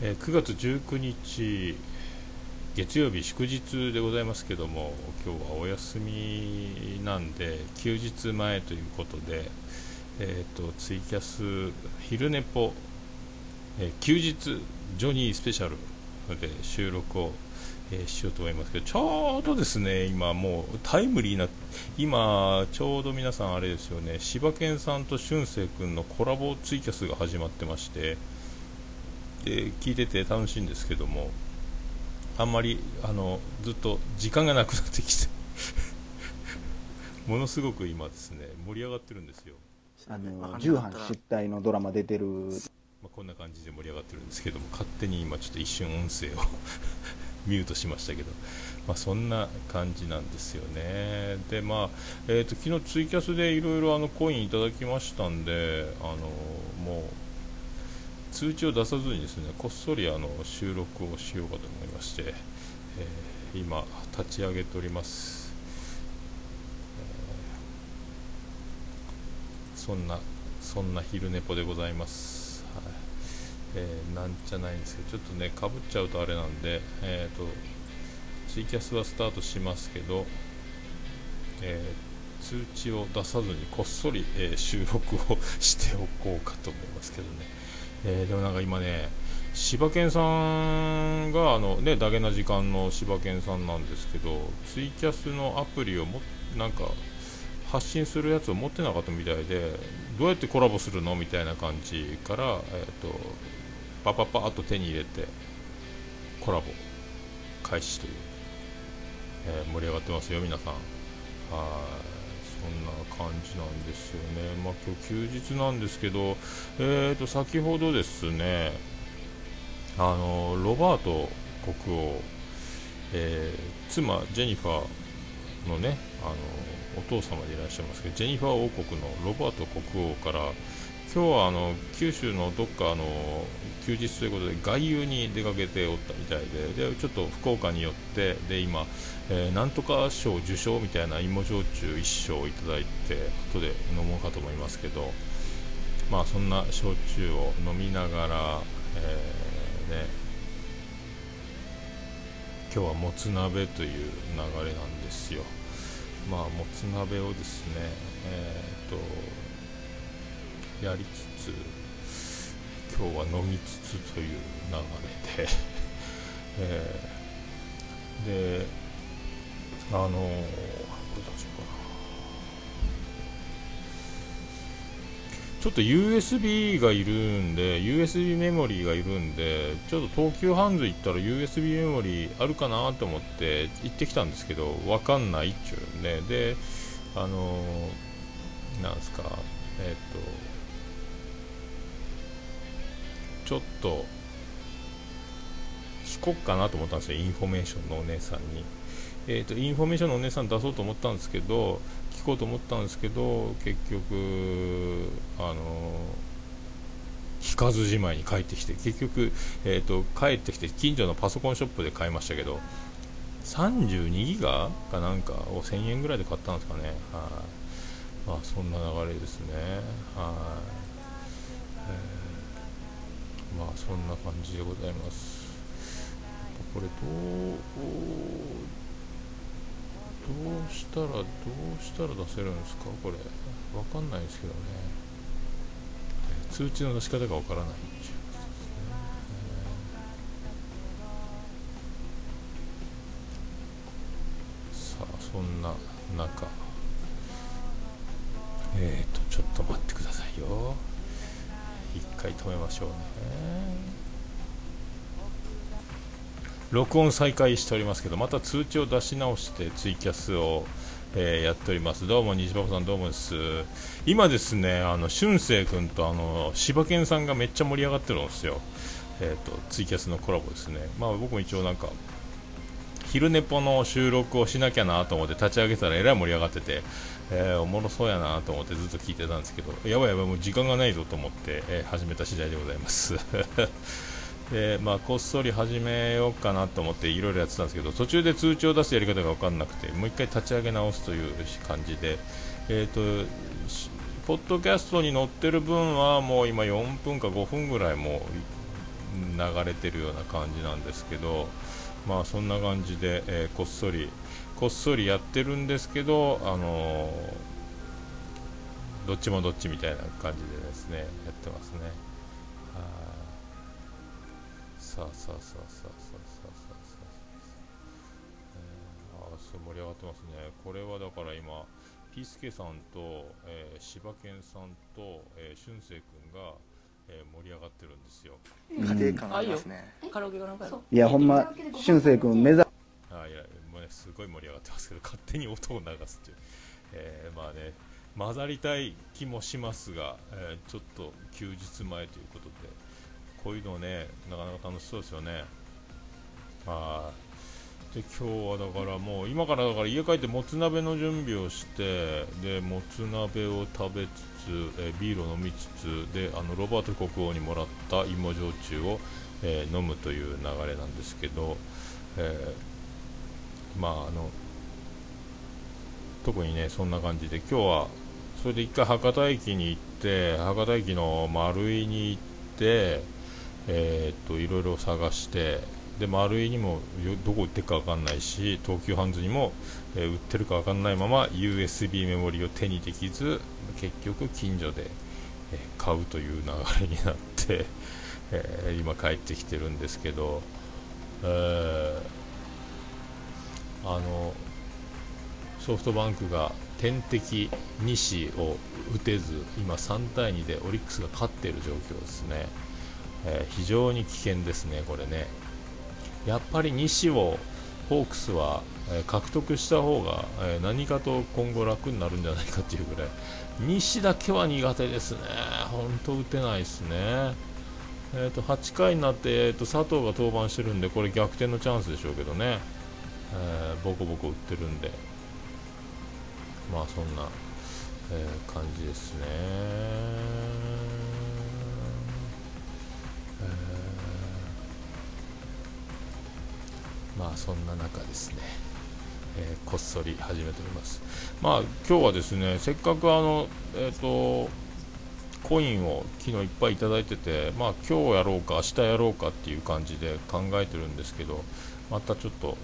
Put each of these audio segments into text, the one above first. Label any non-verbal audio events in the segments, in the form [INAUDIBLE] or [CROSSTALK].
えー、9月19日月曜日祝日でございますけども今日はお休みなんで休日前ということで、えーと、ツイキャス昼寝ぽ、えー、休日ジョニースペシャルで収録を、えー、しようと思いますけどちょうどですね今もうタイムリーな今ちょうど皆さんあれですよね柴犬さんと俊く君のコラボツイキャスが始まってましてで聞いてて楽しいんですけどもあんまりあのずっと時間がなくなってきて [LAUGHS] ものすごく今ですね盛り上がってるんですよ。あの重版失態のドラマ出てる、まあ、こんな感じで盛り上がってるんですけども勝手に今ちょっと一瞬音声を [LAUGHS] ミュートしましたけど、まあ、そんな感じなんですよね。でまあ、えーと、昨日ツイキャスでいろいろコインいただきましたんであのもう通知を出さずにですねこっそりあの収録をしようかと思いまして、えー、今立ち上げております、そんなそんな昼寝ぽでございます、はい。えー、なんじゃないんですけどちょっとねかぶっちゃうとあれなんで、えーと、ツイキャスはスタートしますけど、え通知を出さずにこっそり、え収録をしておこうかと思いますけどね。えー、でもなんか今ね、柴犬さんがあの、ね、ダゲな時間の柴犬さんなんですけど、ツイキャスのアプリをもなんか発信するやつを持ってなかったみたいで、どうやってコラボするのみたいな感じから、えーと、パパパッと手に入れて、コラボ開始という、えー、盛り上がってますよ、皆さん。はいそんな感じなんですよね、まあ、今日休日なんですけど、えー、と先ほどですねあのロバート国王、えー、妻ジェニファーのねあのお父様でいらっしゃいますけどジェニファー王国のロバート国王から今日はあの九州のどっかあの休日ということで外遊に出かけておったみたいででちょっと福岡によってで今、えー、なんとか賞受賞みたいな芋焼酎1升いただいて後で飲もうかと思いますけどまあそんな焼酎を飲みながら、えー、ね今日はもつ鍋という流れなんですよ。まあもつ鍋をですねえー、っとやりつつ今日は飲みつつという流れで。[LAUGHS] えー、であのー、これどうしようかな。ちょっと USB がいるんで USB メモリーがいるんでちょっと東急ハンズ行ったら USB メモリーあるかなと思って行ってきたんですけどわかんないっちゅうんで。であのー、なんですかえっ、とちょっと聞こっかなと思ったんですよインフォメーションのお姉さんに。えーと、インフォメーションのお姉さん出そうと思ったんですけど聞こうと思ったんですけど結局あの聞かずじまいに帰ってきて結局、えーと、帰ってきて近所のパソコンショップで買いましたけど32ギガかなんかを1000円ぐらいで買ったんですかね。はい。まあそんな流れですね。はい、まあそんな感じでございます。これどうどうしたらどうしたら出せるんですか？これ。わかんないですけどね。通知の出し方がわからないっていうですね、さあそんな中。えっ、ー、とちょっと待ってください。回止めましょうね録音再開しておりますけどまた通知を出し直してツイキャスを、えー、やっております。どうも西馬さんどうもです。今ですねあの俊生君とあの柴犬さんがめっちゃ盛り上がってるんですよ。えっ、ー、とツイキャスのコラボですね。まあ僕も一応なんか昼寝ぽの収録をしなきゃなと思って立ち上げたらえらい盛り上がっててえー、おもろそうやなと思ってずっと聞いてたんですけど、やばいやばい、もう時間がないぞと思って、えー、始めた次第でございます。[LAUGHS] でまあ、こっそり始めようかなと思っていろいろやってたんですけど途中で通知を出すやり方が分かんなくてもう一回立ち上げ直すという感じで、えーと、ポッドキャストに載ってる分はもう今4分か5分ぐらいもう流れてるような感じなんですけどまあそんな感じで、えー、こっそりこっそりやってるんですけどあのどっちもどっちみたいな感じでですねやってますね。さあさあさあさあさあさあさあさあ、えー、あすごい盛り上がってますね。これはだから今ピースケさんと、えー、柴犬さんと、えー、俊く君が、えー、盛り上がってるんですよ。家庭感ありますね、カラオケがなんいやほんま俊く君目指あいやすごい盛り上がってますけど勝手に音を流すっていう、えー、まあね混ざりたい気もしますが、えー、ちょっと休日前ということでこういうのねなかなか楽しそうですよね。はいで今日はだからもう今からだから家帰ってもつ鍋の準備をしてでもつ鍋を食べつつ、え、ビールを飲みつつであのロバート国王にもらった芋焼酎を、えー、飲むという流れなんですけど、え、まああの特にねそんな感じで今日はそれで一回博多駅に行って博多駅の丸井に行ってえー、っといろいろ探してで丸井にもどこ売ってるか分かんないし東急ハンズにも、えー、売ってるか分かんないまま USB メモリを手にできず結局近所で、えー、買うという流れになって、え今帰ってきてるんですけど、えあのソフトバンクが天敵西を打てず今3対2でオリックスが勝っている状況ですね。えー、非常に危険ですね、これね。やっぱり西をホークスは、えー、獲得した方が、えー、何かと今後楽になるんじゃないかというぐらい、西だけは苦手ですね、本当打てないですね。えーと、8回になって、えーと、佐藤が登板してるんで、これ逆転のチャンスでしょうけどね、えー、ボコボコ打ってるんで、まあそんな、えー、感じですね。まあそんな中ですね、えー、こっそり始めております。まあ今日はですねせっかくあのえっ、とコインを昨日いっぱいいただいててまあ今日やろうか明日やろうかっていう感じで考えてるんですけどまたちょっと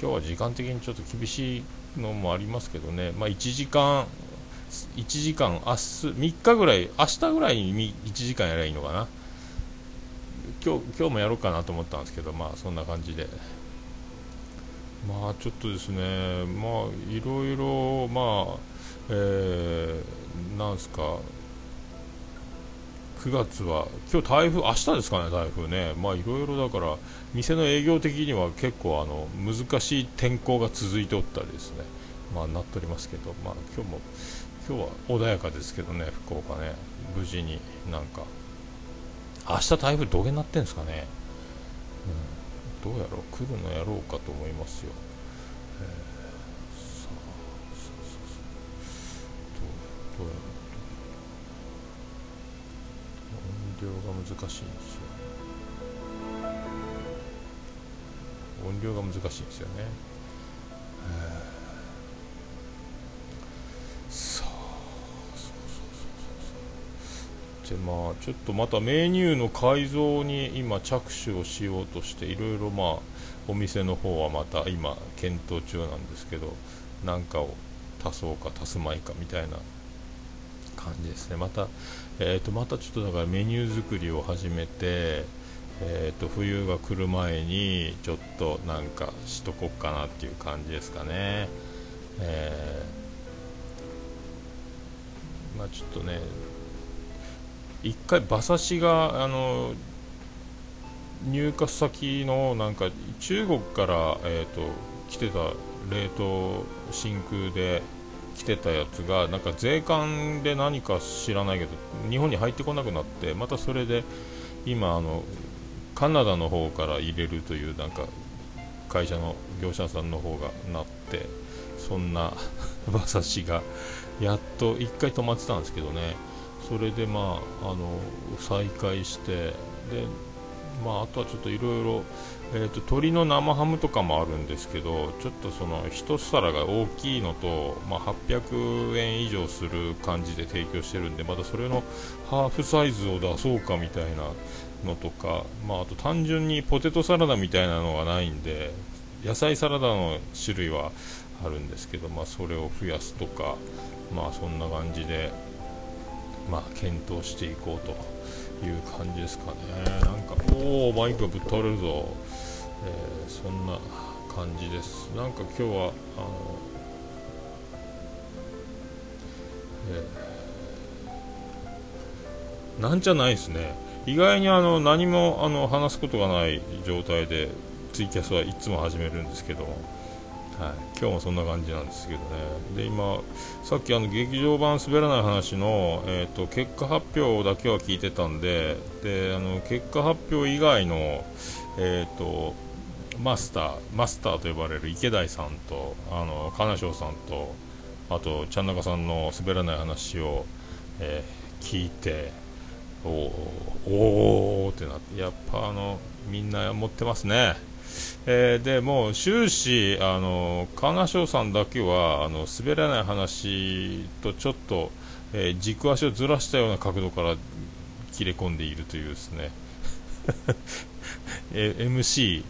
今日は時間的にちょっと厳しいのもありますけどね。まあ1時間1時間明日3日ぐらい明日ぐらいに1時間やればいいのかな。今日今日もやろうかなと思ったんですけどまあそんな感じで。まあちょっとですね、まあいろいろ、まあ、えー、なんすか、9月は、今日台風、明日ですかね、台風ね、まあいろいろだから、店の営業的には結構あの難しい天候が続いておったりですね、まあなっておりますけど、まあ今日も、今日は穏やかですけどね、福岡ね、無事になんか、明日台風どげになってんですかね。うん。どうやろう。来るのやろうかと思いますよ、えー、さあそうそうそうどうどうやろう音量が難しいんですよ。音量が難しいんですよね、えー。でまあちょっとまたメニューの改造に今着手をしようとしていろいろまあお店の方はまた今検討中なんですけど何かを足そうか足すまいかみたいな感じですね。また、えー、とまたちょっとだからメニュー作りを始めて、えー、と冬が来る前にちょっとなんかしとこっかなっていう感じですかね、えー、まあ、ちょっとね一回馬刺しがあの入荷先のなんか中国から、えーと、来てた冷凍真空で来てたやつがなんか税関で何か知らないけど日本に入ってこなくなってまたそれで今あのカナダの方から入れるというなんか会社の業者さんの方がなって [LAUGHS] そんな馬刺しがやっと1回止まってたんですけどね。それでまああの再開してでまあ、あとはちょっといろいろえー、と鶏の生ハムとかもあるんですけどちょっとその1皿が大きいのと、まあ、800円以上する感じで提供してるんでまたそれのハーフサイズを出そうかみたいなのとか、まあ、あと単純にポテトサラダみたいなのがないんで野菜サラダの種類はあるんですけど、まあ、それを増やすとか、まあ、そんな感じで、まあ、検討していこうという感じですかね。なんかおおマイクがぶっ倒れるぞ、えー、そんな感じです。なんか今日はあの、えー、なんじゃないですね。意外にあの何もあの話すことがない状態でツイキャスはいつも始めるんですけど、はい、今日もそんな感じなんですけどね。で今さっきあの劇場版滑らない話の、えーと、結果発表だけは聞いてたんでであの結果発表以外の、えーと、マスターマスターと呼ばれる池田さんとあの金賞さんとあとちゃん中さんの滑らない話を、えー、聞いておおおってなってやっぱあのみんな持ってますね。えー、でもう終始、あの金賞さんだけはあの滑らない話とちょっと、えー、軸足をずらしたような角度から切れ込んでいるというですね [LAUGHS] え MC,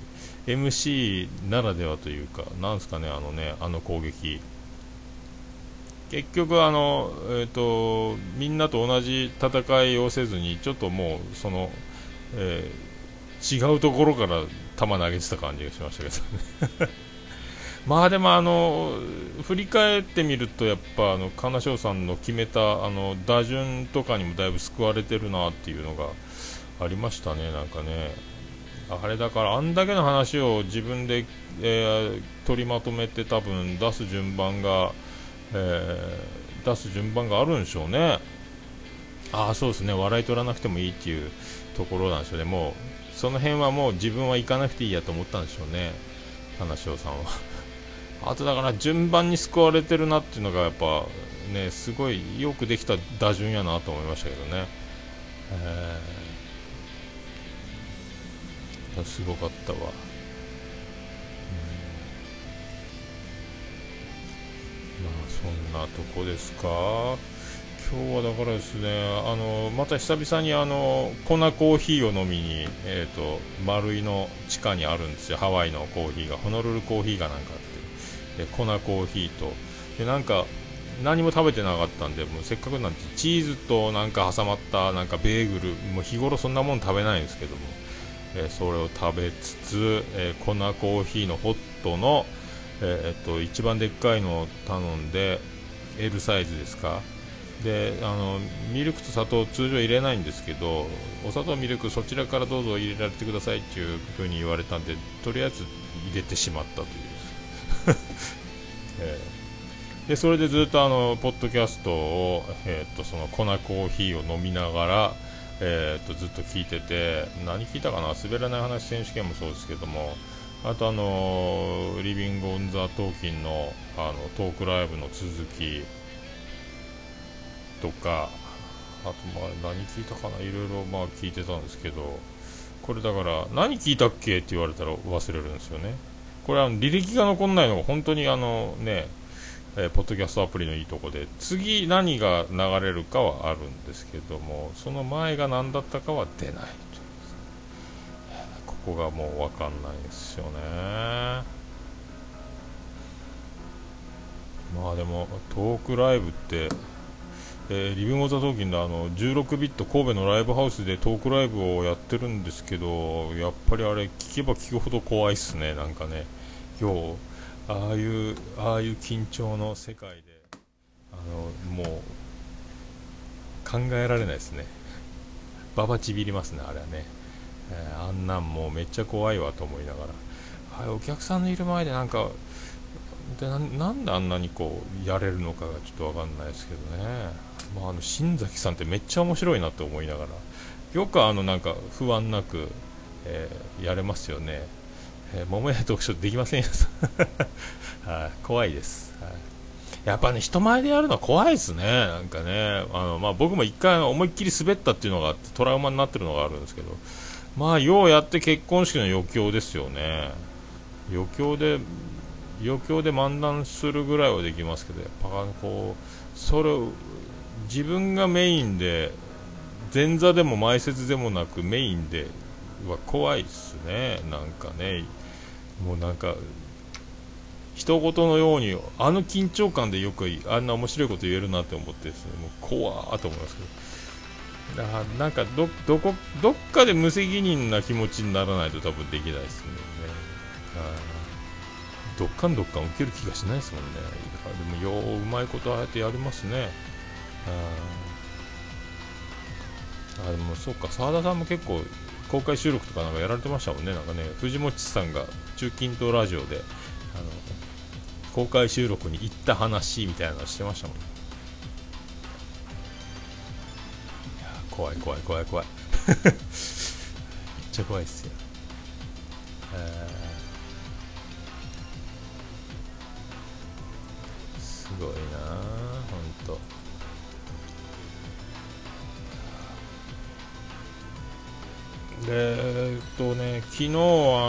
MC ならではというか、なんですかね、あのね、あの攻撃。結局あの、えーと、みんなと同じ戦いをせずにちょっともうその、えー、違うところから球投げてた感じがしましたけどね [LAUGHS] まあでもあの振り返ってみるとやっぱあの金賞さんの決めたあの打順とかにもだいぶ救われてるなっていうのがありましたねなんかねあれだからあんだけの話を自分で、えー、取りまとめて多分出す順番が、えー、出す順番があるんでしょうね。ああそうですね。笑い取らなくてもいいっていうところなんでしょうね。もうその辺はもう自分は行かなくていいやと思ったんでしょうね。花潮さんは。[LAUGHS] あとだから順番に救われてるなっていうのがやっぱねすごいよくできた打順やなと思いましたけどね、えー、すごかったわ、まあそんなとこですか。今日はだからですね、あのまた久々にあの粉コーヒーを飲みに、えーと、丸井の地下にあるんですよ、ハワイのコーヒーが、ホノルルコーヒーがなんかあって、で粉コーヒーと、でなんか何も食べてなかったんで、もうせっかくなんでチーズとなんか挟まったなんかベーグル、もう日頃そんなもん食べないんですけども、えー、それを食べつつ、えー、粉コーヒーのホットの、えー、っと一番でっかいのを頼んで、L サイズですか？であのミルクと砂糖通常入れないんですけどお砂糖ミルクそちらからどうぞ入れられてくださいっていう風に言われたんでとりあえず入れてしまったという、[LAUGHS] えー、でそれでずっとあのポッドキャストを、えー、とその粉コーヒーを飲みながら、えー、とずっと聞いてて何聞いたかな？滑らない話選手権もそうですけども。あとあのリビング・オン・ザ・トーキンのあのトークライブの続きとかあとまあ何聞いたかな？いろいろまあ聞いてたんですけど。これだから何聞いたっけ？って言われたら忘れるんですよね。これは履歴が残んないのが本当にあのねえー、ポッドキャストアプリのいいとこで次何が流れるかはあるんですけどもその前が何だったかは出ない。ここがもう分かんないですよね。まあでもトークライブってえー、リビング・オザ・トーキンであの16ビット神戸のライブハウスでトークライブをやってるんですけどやっぱりあれ聞けば聞くほど怖いっすね。なんかね今日ああいうああいう緊張の世界であのもう考えられないですね。ババちびりますねあれはね、えー、あんなんもうめっちゃ怖いわと思いながら、はい、お客さんのいる前でなんかでなんであんなにこうやれるのかがちょっと分かんないですけどね。まあ、あの新崎さんってめっちゃ面白いなと思いながら。よくあのなんか不安なく、えー、やれますよね、えー、桃屋読書できませんよ、[LAUGHS] 怖いです、はい、やっぱね人前でやるのは怖いですね。なんかね。あの、まあ、僕も一回思いっきり滑ったっていうのがあってトラウマになってるのがあるんですけど。まあようやって結婚式の余興ですよね。余興で余興で漫談するぐらいはできますけどやっぱこうそれを自分がメインで前座でも前説でもなくメインでは怖いっすね。なんかね。もうなんか人事のようにあの緊張感でよくあんな面白いこと言えるなって思ってですね。もう怖ーと思いますけどだなんかどどこどっかで無責任な気持ちにならないと多分できないですもんね。どっかんどっかん受ける気がしないですもんね。でもよううまいことああやってやりますね。あでもそうか澤田さんも結構公開収録とかなんかやられてましたもんね。なんかね藤本さんが中近東ラジオであの公開収録に行った話みたいなのしてましたもん、いや怖い怖い怖い怖い。[LAUGHS] めっちゃ怖いっすよ。えーすごいなほんと。えっとね昨日あ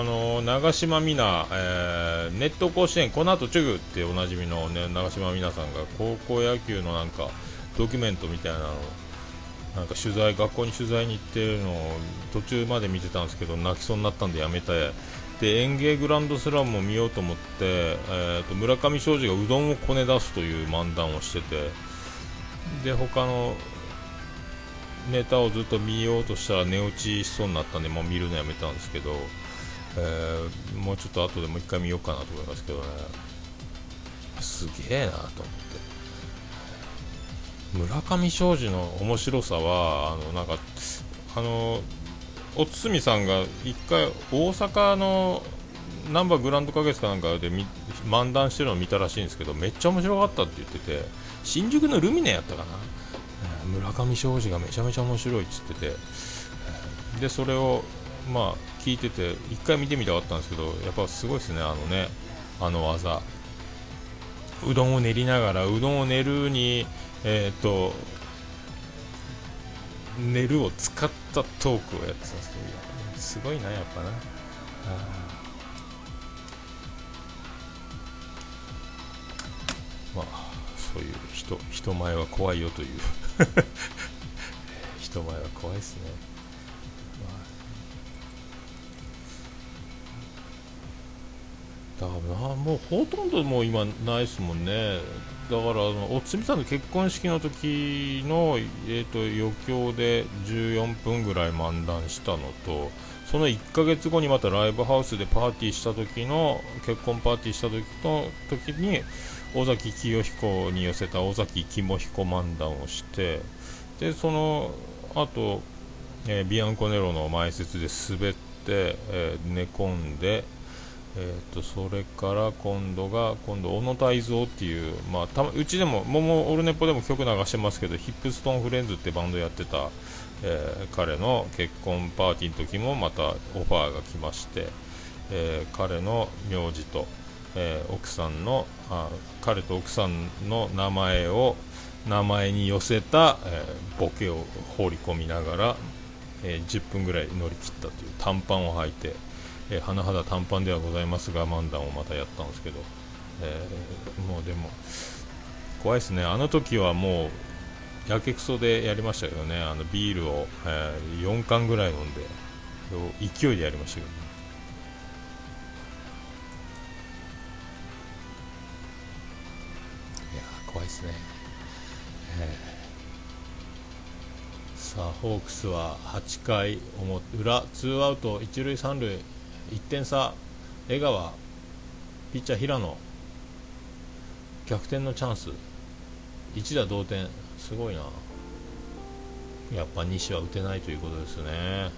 の長島美奈、えー、ネット甲子園この後チュグっておなじみの、ね、長島美奈さんが高校野球のなんかドキュメントみたいなのなんか取材学校に取材に行ってるのを途中まで見てたんですけど泣きそうになったんでやめて。で園芸グランドスラムも見ようと思って、えーと、村上庄司がうどんをこね出すという漫談をしてて。で他のネタをずっと見ようとしたら寝落ちしそうになったんでもう見るのやめたんですけど、えー、もうちょっと後でもう一回見ようかなと思いますけどね。すげえなと思って。村上庄司の面白さはあのなんかあのおつみさんが一回大阪のナンバーグランド花月かなんかで漫談してるのを見たらしいんですけどめっちゃ面白かったって言ってて新宿のルミネやったかな。村上庄司がめちゃめちゃ面白いっつっててでそれをまあ聞いてて一回見てみたかったんですけどやっぱすごいですねあのねあの技。うどんを練りながらうどんを練るにえっ、と練るを使ったトークをやってたんですけどすごいなやっぱな。まあそういう人人前は怖いよという。[LAUGHS] 人前は怖いですね、まあ、だからもうほとんどもう今ないですもんね。だからおつみさんの結婚式の時の、えーと、余興で14分ぐらい漫談したのとその1ヶ月後にまたライブハウスでパーティーした時の結婚パーティーした時の時に尾崎紀世彦に寄せた尾崎肝彦漫談をしてでその後、えー、ビアンコネロの前説で滑って、えー、寝込んで、えーと、それから今度が今度小野泰造っていう、まあ、たうちでもももオルネポでも曲流してますけどヒップストーンフレンズってバンドやってた、えー、彼の結婚パーティーの時もまたオファーが来まして、えー、彼の名字とえー、奥さんのあ彼と奥さんの名前を名前に寄せた、え、ボケを放り込みながら、え、10分ぐらい乗り切ったという短パンを履いて、え、甚だ短パンではございますが漫談をまたやったんですけど、えもうでも怖いですね。あの時はもうやけくそでやりましたけどね。あのビールを、え4缶ぐらい飲んで勢いでやりましたけどね。怖いですね、えー、さあホークスは8回裏ツーアウト一塁三塁1点差江川ピッチャー平野逆転のチャンス。一打同点。すごいな。やっぱ西は打てないということですね。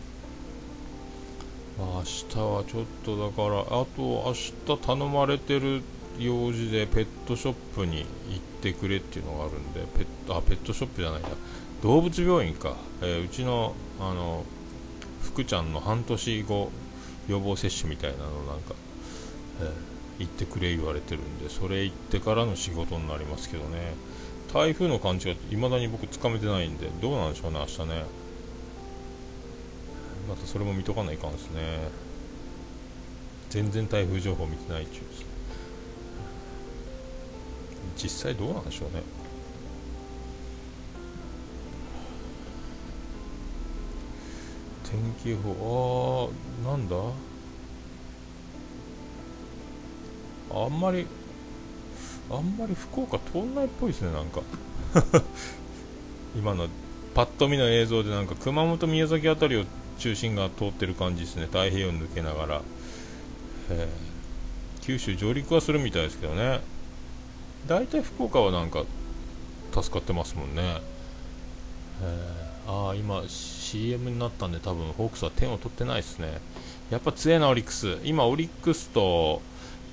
あ、明日はちょっとだからあと明日頼まれてる用事でペットショップに行ってくれっていうのがあるんでペットあペットショップじゃないや。動物病院か、えー、うちのあの福ちゃんの半年後予防接種みたいなのなんか、えー、行ってくれ言われてるんでそれ行ってからの仕事になりますけどね。台風の感じが未だに僕つかめてないんでどうなんでしょうね明日ね。またそれも見とかないかんですね。全然台風情報見てないっちゅうです。実際どうなんでしょうね。天気予報あーなんだ？あんまりあんまり福岡通んないっぽいですねなんか。[LAUGHS] 今のパッと見の映像でなんか熊本宮崎あたりを中心が通ってる感じですね太平洋抜けながら、え。九州上陸はするみたいですけどね。大体福岡はなんか助かってますもんね、え。ーああ今 CM になったんで多分ホークスは点を取ってないですね。やっぱ強えなオリックス。今オリックスと、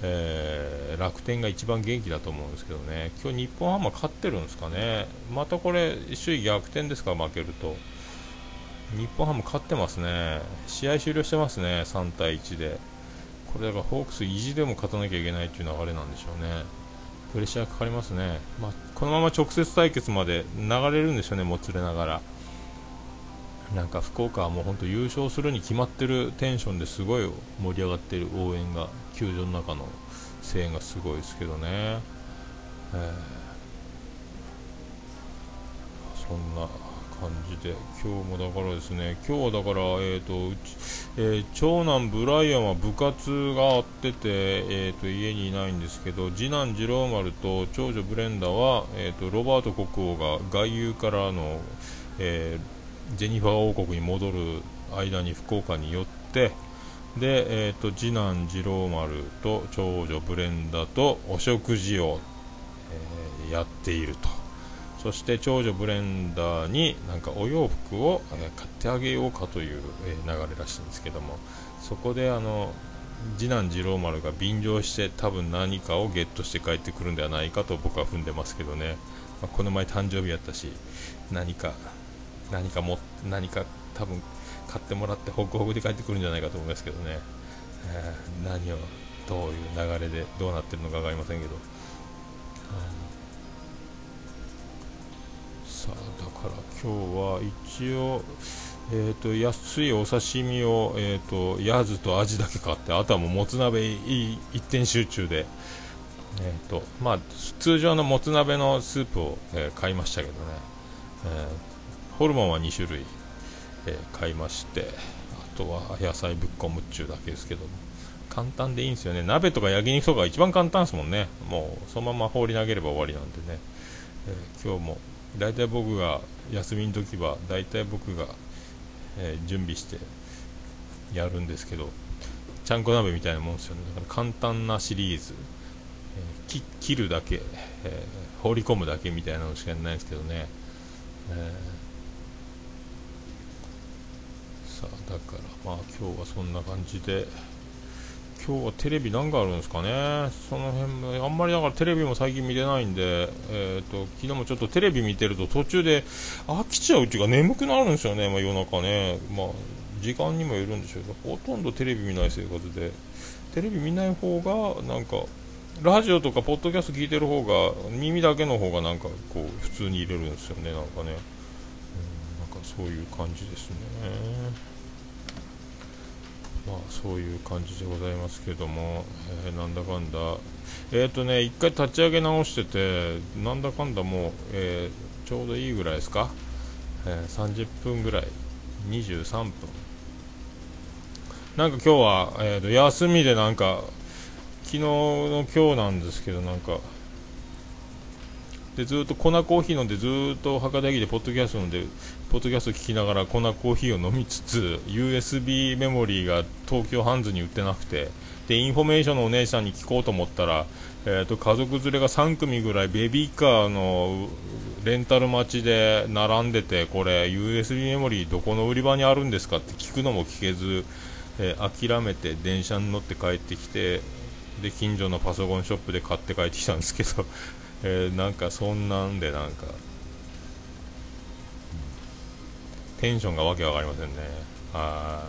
えー楽天が一番元気だと思うんですけどね。今日日本ハムは勝ってるんですかね。またこれ首位逆転ですか負けると。日本ハム勝ってますね。試合終了してますね。3対1で。これだからホークス意地でも勝たなきゃいけないという流れなんでしょうね。プレッシャーかかりますね、まあ、このまま直接対決まで流れるんでしょうねもつれながら。なんか福岡はもう本当優勝するに決まってるテンションですごい盛り上がってる応援が球場の中の声援がすごいですけどね、えーそんな感じで今日もだからですね今日はだから、えーとうちえー長男ブライアンは部活があってて、えー、と家にいないんですけど次男次郎丸と長女ブレンダは、えー、とロバート国王が外遊からの、えージェニファー王国に戻る間に福岡に寄ってで、えー、と次男次郎丸と長女ブレンダとお食事を、えーやっていると。そして長女ブレンダーになんかお洋服を、えー買ってあげようかという、えー流れらしいんですけどもそこであの次男次郎丸が便乗して多分何かをゲットして帰ってくるんではないかと僕は踏んでますけどね、まあこの前誕生日やったし何か何かも何か多分買ってもらってホクホクで帰ってくるんじゃないかと思いますけどね、えー何をどういう流れでどうなってるのか分かりませんけど、さあだから今日は一応えー、と安いお刺身を、えー、とヤズとアジだけ買ってあとはもうもつ鍋いい一点集中で、えーとまあ、通常のもつ鍋のスープを、えー買いましたけどね、えーホルモンは2種類、えー買いましてあとは野菜ぶっこむっちゅうだけですけども。簡単でいいんですよね。鍋とか焼肉とか一番簡単ですもんね。もうそのまま放り投げれば終わりなんでね、えー今日も大体僕が休みの時は大体僕が、えー準備してやるんですけどちゃんこ鍋みたいなもんですよね。だから簡単なシリーズ、えー切るだけ、えー放り込むだけみたいなのしかないんですけどね、えーさだからまあ今日はそんな感じで。今日はテレビ何があるんですかね。その辺もあんまりだからテレビも最近見てないんで、えー、と昨日もちょっとテレビ見てると途中で飽きちゃうっていうか眠くなるんですよね、まあ、夜中ね、まあ、時間にもよるんでしょうけどほとんどテレビ見ない生活で。テレビ見ない方がなんかラジオとかポッドキャスト聞いてる方が耳だけの方がなんかこう普通に入れるんですよねなんかね、うん、なんかそういう感じですね。まあそういう感じでございますけども、えーなんだかんだ。えっ、とね一回立ち上げ直しててなんだかんだもう、えーちょうどいいぐらいですか、えー30分ぐらい。23分なんか今日は、えーと休みでなんか昨日の今日なんですけどなんかでずっと粉コーヒー飲んでずっと博多駅でポッドキャスト飲んでポッドキャスト聞きながら粉コーヒーを飲みつつ USB メモリーが東急ハンズに売ってなくてでインフォメーションのお姉さんに聞こうと思ったら、えー、と家族連れが3組ぐらいベビーカーのレンタル待ちで並んでてこれ USB メモリーどこの売り場にあるんですかって聞くのも聞けず、えー諦めて電車に乗って帰ってきてで近所のパソコンショップで買って帰ってきたんですけど、えーなんかそんなんでなんかテンションがわけわかりませんね。は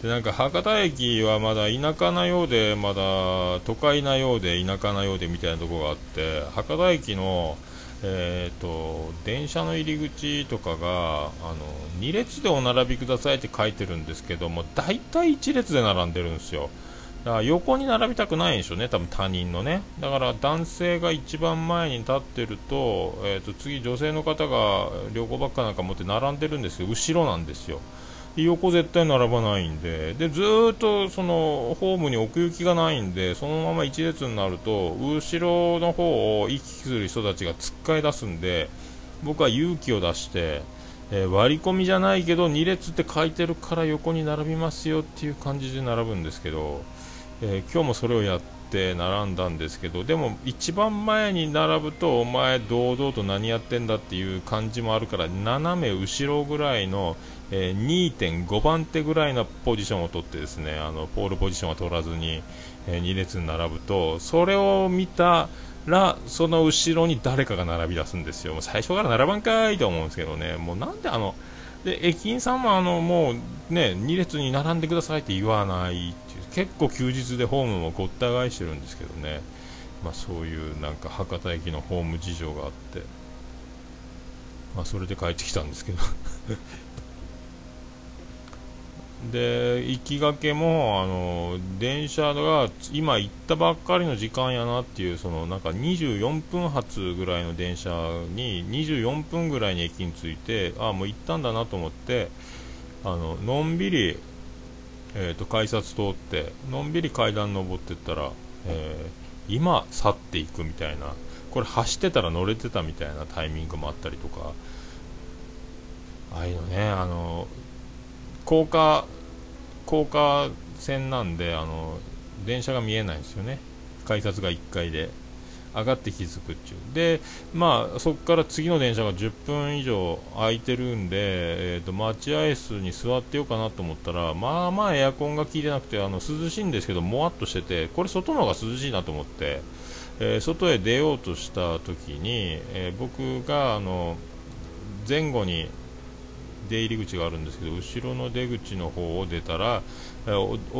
い。でなんか博多駅はまだ田舎なようでまだ都会なようで田舎なようでみたいなところがあって博多駅のえー、と電車の入り口とかがあの2列でお並びくださいって書いてるんですけども大体1列で並んでるんですよ。だから横に並びたくないんでしょうね、多分他人のね。だから男性が一番前に立ってると、えー、と次、女性の方が旅行ばっかなんか持って並んでるんですよ、後ろなんですよ。横絶対並ばないんででずっとそのホームに奥行きがないんでそのまま一列になると後ろの方を行き来する人たちがつっかえ出すんで僕は勇気を出して、えー割り込みじゃないけど2列って書いてるから横に並びますよっていう感じで並ぶんですけど、えー今日もそれをやって並んだんですけどでも一番前に並ぶとお前堂々と何やってんだっていう感じもあるから斜め後ろぐらいの、えー2.5番手ぐらいのポジションを取ってですねあのポールポジションは取らずに、え2列に並ぶとそれを見たらその後ろに誰かが並び出すんですよ。もう最初から並ばんかいと思うんですけどね。もうなんであので駅員さんもあのもうね2列に並んでくださいって言わない結構休日でホームもごった返してるんですけどね。まあそういうなんか博多駅のホーム事情があって。まあそれで帰ってきたんですけど。[LAUGHS] で行きがけもあの電車が今行ったばっかりの時間やなっていうそのなんか24分発ぐらいの電車に24分ぐらいに駅に着いてあもう行ったんだなと思ってあののんびり、えー、と改札通ってのんびり階段登ってったら、えー今去っていくみたいなこれ走ってたら乗れてたみたいなタイミングもあったりとかああいうのねあの高架高架線なんであの電車が見えないんですよね。改札が1階で。上がって気づくっていう。でまあそこから次の電車が10分以上空いてるんで、えー、と待合室に座ってようかなと思ったらまあまあエアコンが効いてなくてあの涼しいんですけどもわっとしててこれ外の方が涼しいなと思って、えー外へ出ようとした時に、えー僕があの前後に出入り口があるんですけど後ろの出口の方を出たら、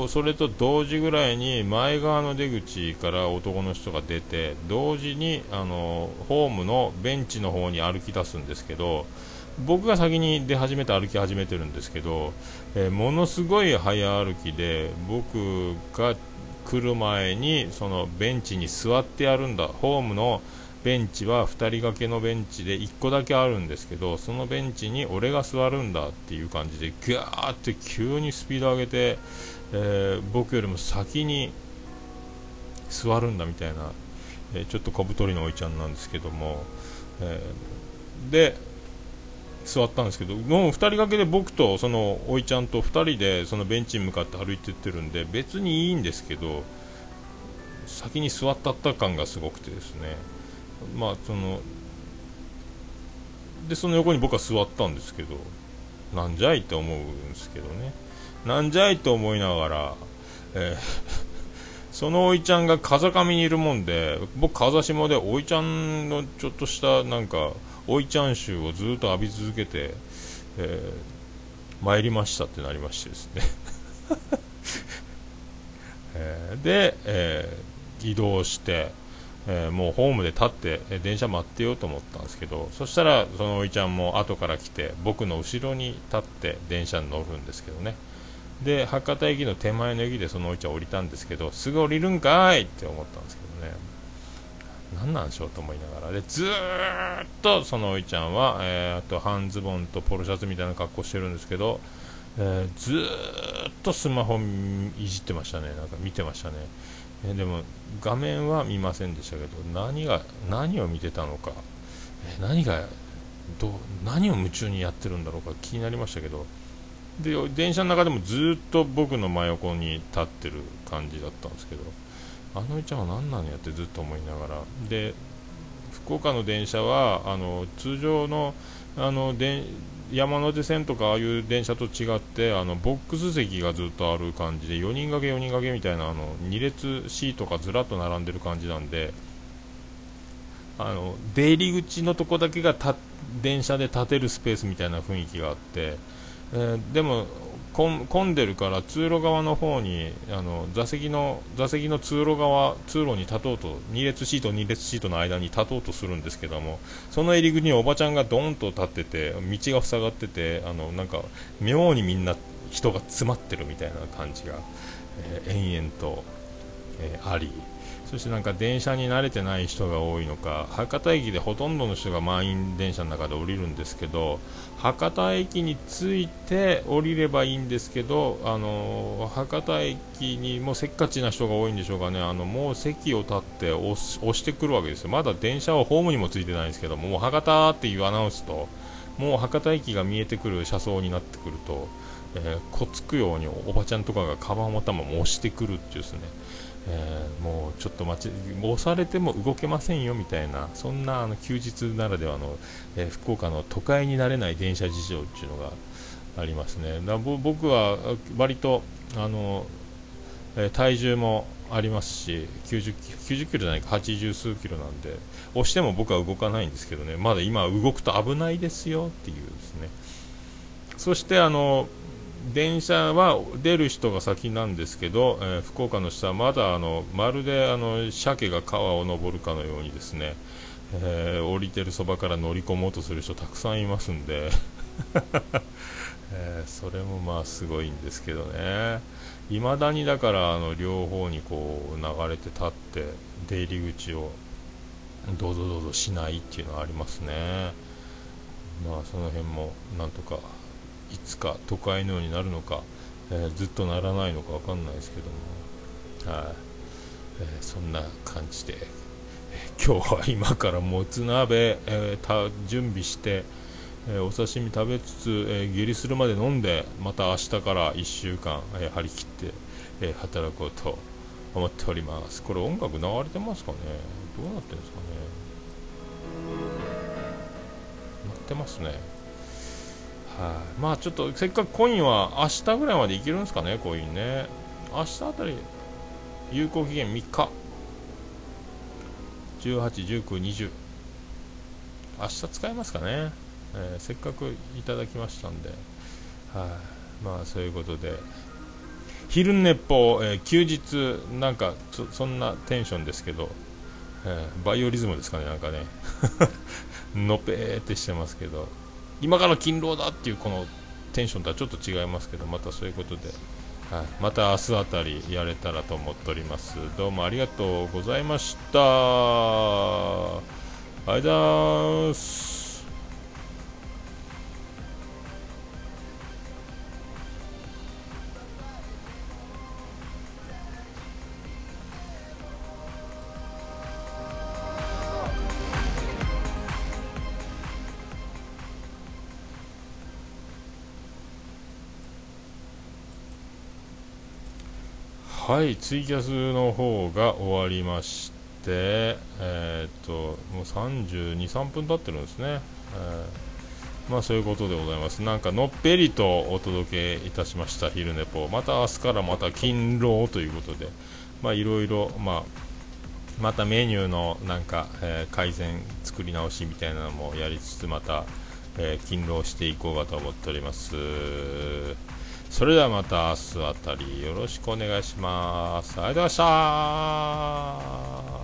それと同時ぐらいに前側の出口から男の人が出て同時にあのホームのベンチの方に歩き出すんですけど僕が先に出始めて歩き始めてるんですけど、えーものすごい早歩きで僕が来る前にそのベンチに座ってやるんだ。ホームのベンチは2人掛けのベンチで1個だけあるんですけどそのベンチに俺が座るんだっていう感じでガーって急にスピード上げて、えー僕よりも先に座るんだみたいな、えーちょっと小太りのおいちゃんなんですけども、えーで座ったんですけどもう2人掛けで僕とそのおいちゃんと2人でそのベンチに向かって歩いてってるんで別にいいんですけど先に座ったった感がすごくてですね。まあそのでその横に僕は座ったんですけどなんじゃいって思うんですけどね。なんじゃいと思いながら、えー [LAUGHS] そのおいちゃんが風上にいるもんで僕風下でおいちゃんのちょっとしたなんかおいちゃん臭をずっと浴び続けて、えー参りましたってなりましてですね。[LAUGHS] えーで、えー移動して、えーもうホームで立って、えー電車待ってようと思ったんですけどそしたらそのおいちゃんも後から来て僕の後ろに立って電車に乗るんですけどね。で博多駅の手前の駅でそのおいちゃん降りたんですけどすぐ降りるんかいって思ったんですけどね。何なんでしょうと思いながら。でずっとそのおいちゃんは、えーあと半ズボンとポロシャツみたいな格好してるんですけど、えーずっとスマホいじってましたね。なんか見てましたね、えでも画面は見ませんでしたけど何が何を見てたのか、え何がどう何を夢中にやってるんだろうか気になりましたけど。で電車の中でもずっと僕の真横に立ってる感じだったんですけどあのいちゃんは何なのやってずっと思いながら。で福岡の電車はあの通常のあの電山手線とかああいう電車と違ってあのボックス席がずっとある感じで4人掛け4人掛けみたいなあの2列シートがずらっと並んでる感じなんであの出入り口のとこだけがた電車で立てるスペースみたいな雰囲気があって、えーでも混んでるから通路側の方にあの座席の座席の通路側通路に立とうと2列シート2列シートの間に立とうとするんですけどもその入り口におばちゃんがドーンと立ってて道が塞がっててあのなんか妙にみんな人が詰まってるみたいな感じが、えー延々とえー、あり。そしてなんか電車に慣れてない人が多いのか博多駅でほとんどの人が満員電車の中で降りるんですけど博多駅に着いて降りればいいんですけど、あの、博多駅にもせっかちな人が多いんでしょうかね。あのもう席を立って押してくるわけですよ。まだ電車はホームにもついてないんですけどもう博多っていうアナウンスともう博多駅が見えてくる車窓になってくると、えー、こつくようにおばちゃんとかがカバンを頭も押してくるっていうですね。えー、もうちょっと待ち押されても動けませんよみたいなそんなあの休日ならではの、えー、福岡の都会になれない電車事情っていうのがありますね。だ僕は割とあの、えー、体重もありますし90 90キロじゃないか80数キロなんで押しても僕は動かないんですけどね。まだ今動くと危ないですよっていうですね。そしてあの電車は出る人が先なんですけど、えー、福岡の下はまだあのまるであの鮭が川を登るかのようにですね、えー、降りてるそばから乗り込もうとする人たくさんいますんで、[LAUGHS] えー、それもまあすごいんですけどね。いまだにだからあの両方にこう流れて立って出入り口をどうぞどうぞしないっていうのはありますね。まあその辺もなんとかいつか都会のようになるのか、えー、ずっとならないのか分かんないですけども、はい。えー、そんな感じで、え、今日は今からもつ鍋、えー、準備して、えお刺身食べつつ、え下痢するまで飲んでまた明日から1週間、え張り切って、え働こうと思っております。これ音楽流れてますかね？どうなってるんですかね？なってますね。はい、まあちょっとせっかくコインは明日ぐらいまでいけるんですかね、コインね。明日あたり有効期限3日。18、19、20。明日使えますかね。えー、せっかくいただきましたんで。はい、まあそういうことで。昼寝っぽ、えー、休日、なんかそんなテンションですけど、えー、バイオリズムですかね、なんかね。[LAUGHS] のぺーってしてますけど。今から勤労だっていうこのテンションとはちょっと違いますけどまたそういうことで、はい、また明日あたりやれたらと思っております。どうもありがとうございました。ありがとうございます。はいツイキャスの方が終わりましてえー、っともう32、3分経ってるんですね、えー、まあそういうことでございます。なんかのっぺりとお届けいたしました昼寝ぽ。また明日からまた勤労ということで。まあいろいろまあまたメニューのなんか、えー、改善作り直しみたいなのもやりつつまた、えー、勤労していこうかと思っております。それではまた明日あたりよろしくお願いします。ありがとうございました